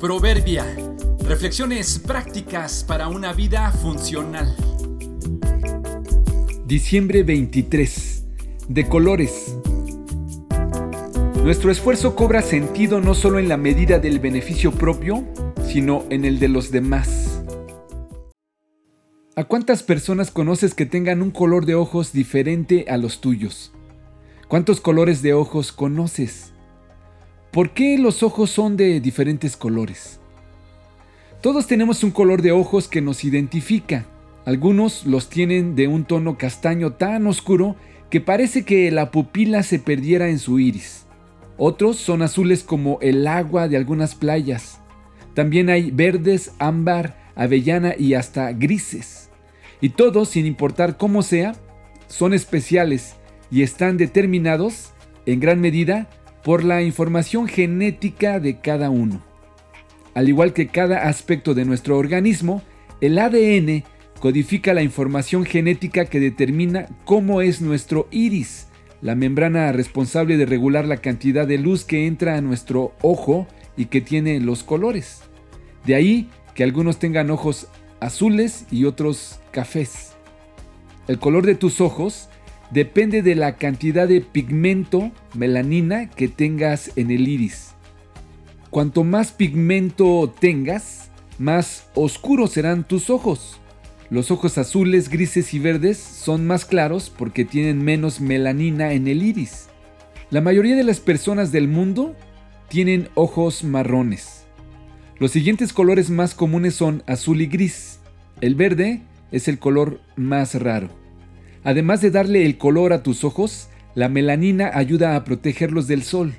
Proverbia. Reflexiones prácticas para una vida funcional. Diciembre 23. De colores. Nuestro esfuerzo cobra sentido no solo en la medida del beneficio propio, sino en el de los demás. ¿A cuántas personas conoces que tengan un color de ojos diferente a los tuyos? ¿Cuántos colores de ojos conoces? ¿Por qué los ojos son de diferentes colores? Todos tenemos un color de ojos que nos identifica. Algunos los tienen de un tono castaño tan oscuro que parece que la pupila se perdiera en su iris. Otros son azules como el agua de algunas playas. También hay verdes, ámbar, avellana y hasta grises. Y todos, sin importar cómo sea, son especiales y están determinados, en gran medida, por la información genética de cada uno. Al igual que cada aspecto de nuestro organismo, el ADN codifica la información genética que determina cómo es nuestro iris, la membrana responsable de regular la cantidad de luz que entra a nuestro ojo y que tiene los colores. De ahí que algunos tengan ojos azules y otros cafés. El color de tus ojos depende de la cantidad de pigmento, melanina, que tengas en el iris. Cuanto más pigmento tengas, más oscuros serán tus ojos. Los ojos azules, grises y verdes son más claros porque tienen menos melanina en el iris. La mayoría de las personas del mundo tienen ojos marrones. Los siguientes colores más comunes son azul y gris. El verde es el color más raro. Además de darle el color a tus ojos, la melanina ayuda a protegerlos del sol.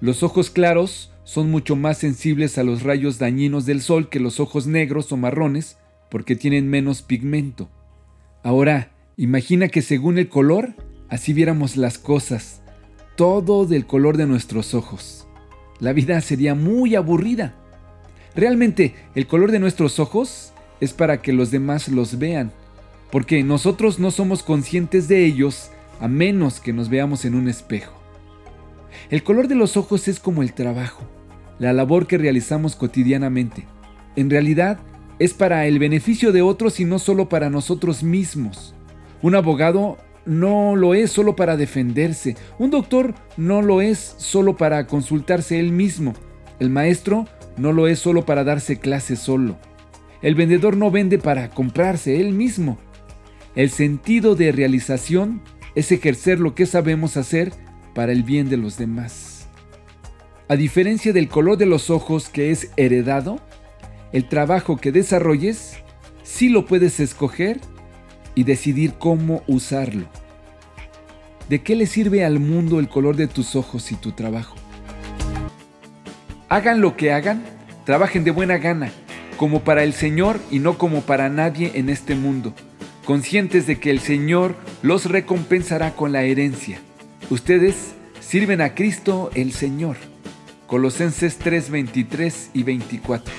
Los ojos claros son mucho más sensibles a los rayos dañinos del sol que los ojos negros o marrones porque tienen menos pigmento. Ahora, imagina que según el color, así viéramos las cosas, todo del color de nuestros ojos. La vida sería muy aburrida. Realmente, el color de nuestros ojos es para que los demás los vean porque nosotros no somos conscientes de ellos a menos que nos veamos en un espejo. El color de los ojos es como el trabajo, la labor que realizamos cotidianamente. En realidad, es para el beneficio de otros y no solo para nosotros mismos. Un abogado no lo es solo para defenderse, un doctor no lo es solo para consultarse él mismo, el maestro no lo es solo para darse clase solo, el vendedor no vende para comprarse él mismo, el sentido de realización es ejercer lo que sabemos hacer para el bien de los demás. A diferencia del color de los ojos que es heredado, el trabajo que desarrolles sí lo puedes escoger y decidir cómo usarlo. ¿De qué le sirve al mundo el color de tus ojos y tu trabajo? Hagan lo que hagan, trabajen de buena gana, como para el Señor y no como para nadie en este mundo conscientes de que el Señor los recompensará con la herencia. Ustedes sirven a Cristo el Señor. Colosenses 3, 23 y 24.